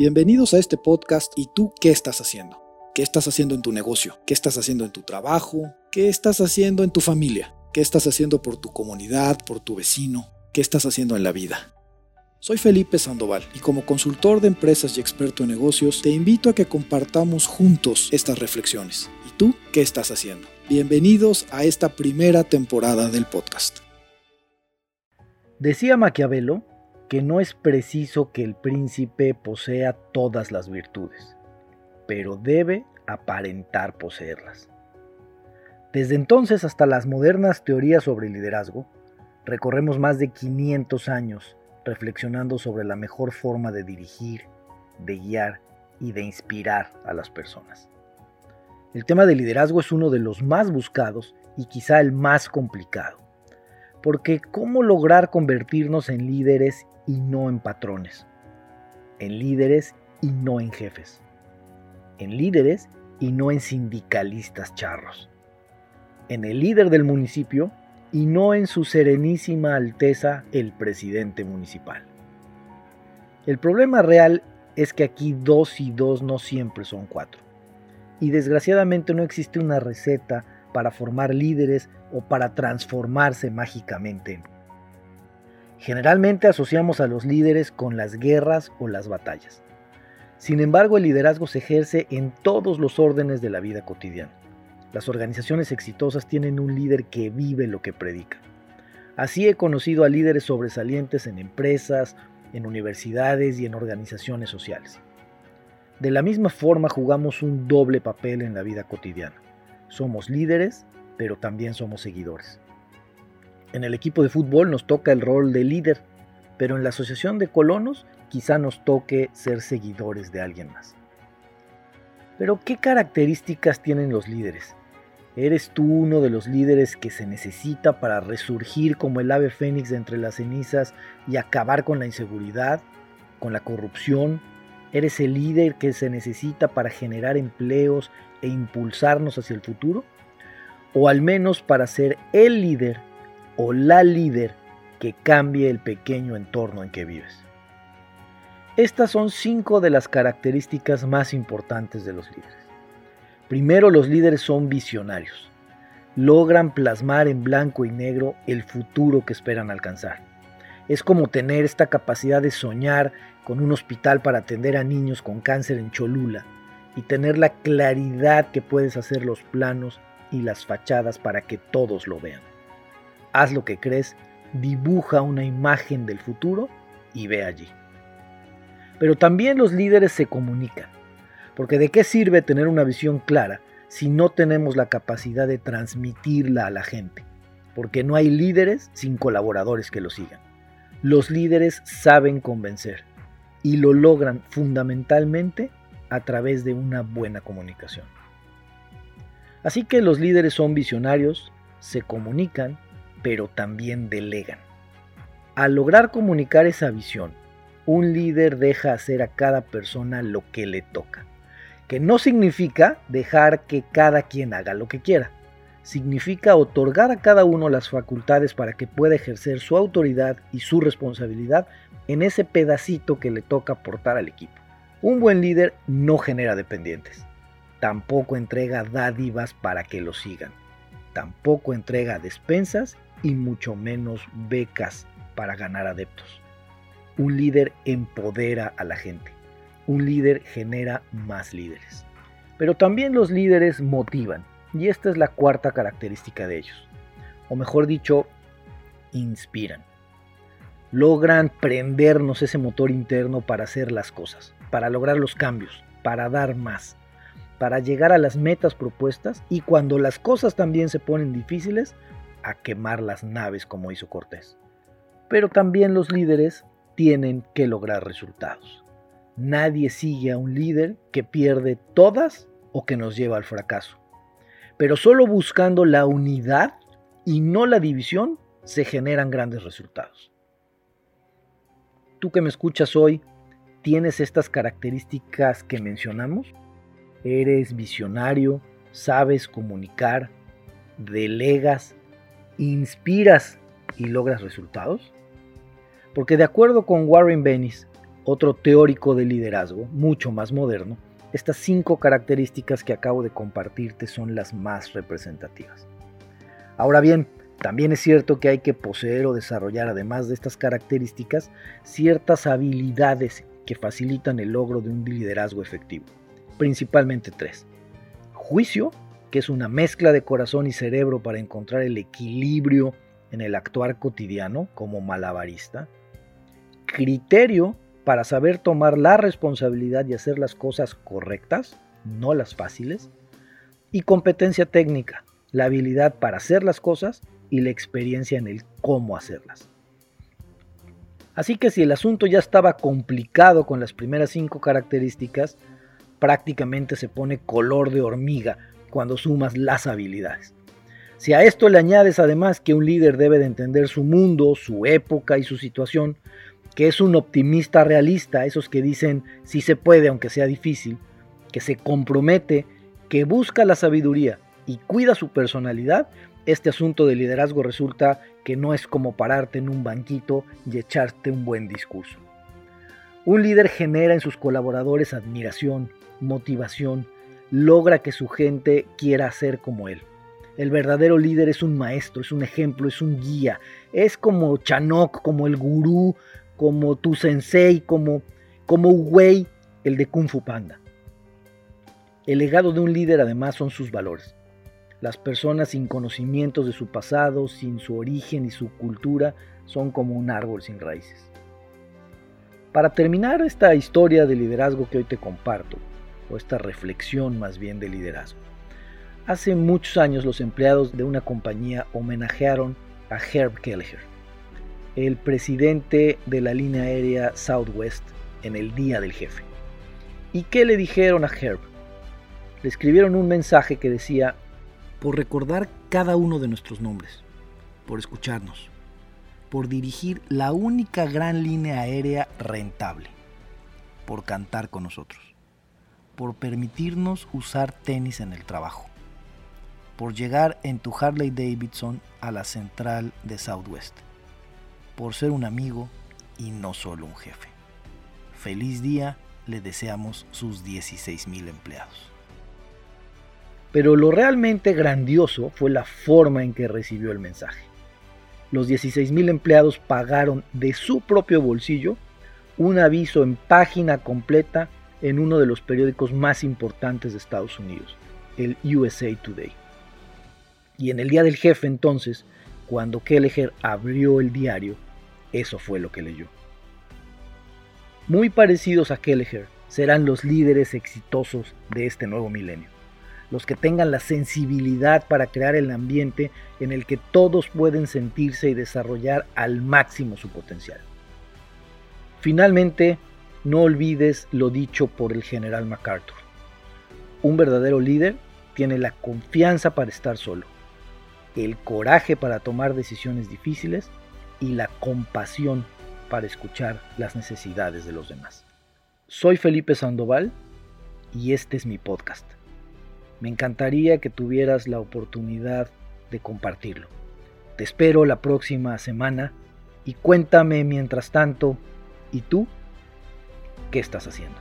Bienvenidos a este podcast y tú, ¿qué estás haciendo? ¿Qué estás haciendo en tu negocio? ¿Qué estás haciendo en tu trabajo? ¿Qué estás haciendo en tu familia? ¿Qué estás haciendo por tu comunidad, por tu vecino? ¿Qué estás haciendo en la vida? Soy Felipe Sandoval y como consultor de empresas y experto en negocios te invito a que compartamos juntos estas reflexiones. ¿Y tú qué estás haciendo? Bienvenidos a esta primera temporada del podcast. Decía Maquiavelo que no es preciso que el príncipe posea todas las virtudes, pero debe aparentar poseerlas. Desde entonces hasta las modernas teorías sobre liderazgo, recorremos más de 500 años reflexionando sobre la mejor forma de dirigir, de guiar y de inspirar a las personas. El tema del liderazgo es uno de los más buscados y quizá el más complicado, porque ¿cómo lograr convertirnos en líderes y no en patrones? En líderes y no en jefes. En líderes y no en sindicalistas charros. En el líder del municipio y no en su serenísima alteza el presidente municipal. El problema real es que aquí dos y dos no siempre son cuatro. Y desgraciadamente no existe una receta para formar líderes o para transformarse mágicamente. Generalmente asociamos a los líderes con las guerras o las batallas. Sin embargo, el liderazgo se ejerce en todos los órdenes de la vida cotidiana. Las organizaciones exitosas tienen un líder que vive lo que predica. Así he conocido a líderes sobresalientes en empresas, en universidades y en organizaciones sociales. De la misma forma jugamos un doble papel en la vida cotidiana. Somos líderes, pero también somos seguidores. En el equipo de fútbol nos toca el rol de líder, pero en la asociación de colonos quizá nos toque ser seguidores de alguien más. Pero ¿qué características tienen los líderes? ¿Eres tú uno de los líderes que se necesita para resurgir como el ave fénix de entre las cenizas y acabar con la inseguridad, con la corrupción? ¿Eres el líder que se necesita para generar empleos e impulsarnos hacia el futuro? ¿O al menos para ser el líder o la líder que cambie el pequeño entorno en que vives? Estas son cinco de las características más importantes de los líderes. Primero, los líderes son visionarios. Logran plasmar en blanco y negro el futuro que esperan alcanzar. Es como tener esta capacidad de soñar con un hospital para atender a niños con cáncer en Cholula y tener la claridad que puedes hacer los planos y las fachadas para que todos lo vean. Haz lo que crees, dibuja una imagen del futuro y ve allí. Pero también los líderes se comunican. Porque de qué sirve tener una visión clara si no tenemos la capacidad de transmitirla a la gente. Porque no hay líderes sin colaboradores que lo sigan. Los líderes saben convencer y lo logran fundamentalmente a través de una buena comunicación. Así que los líderes son visionarios, se comunican, pero también delegan. Al lograr comunicar esa visión, un líder deja hacer a cada persona lo que le toca que no significa dejar que cada quien haga lo que quiera. Significa otorgar a cada uno las facultades para que pueda ejercer su autoridad y su responsabilidad en ese pedacito que le toca aportar al equipo. Un buen líder no genera dependientes. Tampoco entrega dádivas para que lo sigan. Tampoco entrega despensas y mucho menos becas para ganar adeptos. Un líder empodera a la gente un líder genera más líderes. Pero también los líderes motivan, y esta es la cuarta característica de ellos. O mejor dicho, inspiran. Logran prendernos ese motor interno para hacer las cosas, para lograr los cambios, para dar más, para llegar a las metas propuestas y cuando las cosas también se ponen difíciles, a quemar las naves como hizo Cortés. Pero también los líderes tienen que lograr resultados. Nadie sigue a un líder que pierde todas o que nos lleva al fracaso. Pero solo buscando la unidad y no la división se generan grandes resultados. Tú que me escuchas hoy, ¿tienes estas características que mencionamos? ¿Eres visionario? ¿Sabes comunicar? ¿Delegas? ¿Inspiras y logras resultados? Porque de acuerdo con Warren Bennis, otro teórico de liderazgo, mucho más moderno, estas cinco características que acabo de compartirte son las más representativas. Ahora bien, también es cierto que hay que poseer o desarrollar, además de estas características, ciertas habilidades que facilitan el logro de un liderazgo efectivo. Principalmente tres. Juicio, que es una mezcla de corazón y cerebro para encontrar el equilibrio en el actuar cotidiano como malabarista. Criterio, para saber tomar la responsabilidad y hacer las cosas correctas, no las fáciles. Y competencia técnica, la habilidad para hacer las cosas y la experiencia en el cómo hacerlas. Así que si el asunto ya estaba complicado con las primeras cinco características, prácticamente se pone color de hormiga cuando sumas las habilidades. Si a esto le añades además que un líder debe de entender su mundo, su época y su situación, que es un optimista realista, esos que dicen si se puede aunque sea difícil, que se compromete, que busca la sabiduría y cuida su personalidad, este asunto de liderazgo resulta que no es como pararte en un banquito y echarte un buen discurso. Un líder genera en sus colaboradores admiración, motivación, logra que su gente quiera ser como él. El verdadero líder es un maestro, es un ejemplo, es un guía. Es como Chanok, como el gurú, como tu sensei, como, como Wei, el de Kung Fu Panda. El legado de un líder además son sus valores. Las personas sin conocimientos de su pasado, sin su origen y su cultura, son como un árbol sin raíces. Para terminar esta historia de liderazgo que hoy te comparto, o esta reflexión más bien de liderazgo, hace muchos años los empleados de una compañía homenajearon a Herb Kelleher, el presidente de la línea aérea Southwest en el Día del Jefe. ¿Y qué le dijeron a Herb? Le escribieron un mensaje que decía, por recordar cada uno de nuestros nombres, por escucharnos, por dirigir la única gran línea aérea rentable, por cantar con nosotros, por permitirnos usar tenis en el trabajo, por llegar en tu Harley Davidson a la central de Southwest, por ser un amigo y no solo un jefe. Feliz día le deseamos sus 16.000 empleados. Pero lo realmente grandioso fue la forma en que recibió el mensaje. Los 16.000 empleados pagaron de su propio bolsillo un aviso en página completa en uno de los periódicos más importantes de Estados Unidos, el USA Today. Y en el día del jefe entonces, cuando Kelleher abrió el diario, eso fue lo que leyó. Muy parecidos a Kelleher serán los líderes exitosos de este nuevo milenio los que tengan la sensibilidad para crear el ambiente en el que todos pueden sentirse y desarrollar al máximo su potencial. Finalmente, no olvides lo dicho por el general MacArthur. Un verdadero líder tiene la confianza para estar solo, el coraje para tomar decisiones difíciles y la compasión para escuchar las necesidades de los demás. Soy Felipe Sandoval y este es mi podcast. Me encantaría que tuvieras la oportunidad de compartirlo. Te espero la próxima semana y cuéntame mientras tanto, ¿y tú qué estás haciendo?